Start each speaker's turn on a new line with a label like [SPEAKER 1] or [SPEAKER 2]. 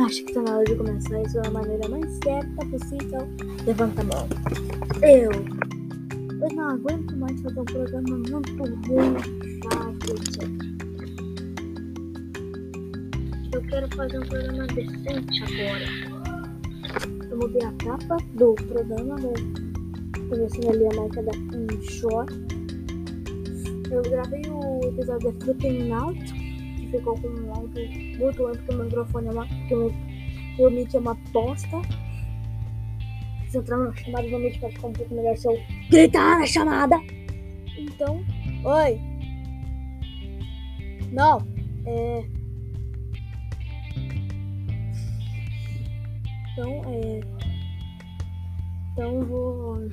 [SPEAKER 1] acha que está na hora de começar isso da maneira mais certa possível, levanta a mão. Eu. Eu não aguento mais fazer um programa muito ruim, chato, etc. Eu quero fazer um programa decente agora. Eu mudei a capa do programa, né? Começando ali a marca da InShore. Eu gravei o episódio da Flipping Out, ficou com um áudio muito alto, porque o microfone é uma. que o meu mic é uma bosta. Se entrar na chamada, realmente vai ficar um pouco melhor se eu gritar na chamada. Então, oi! Não, é. Então, é. Então vou.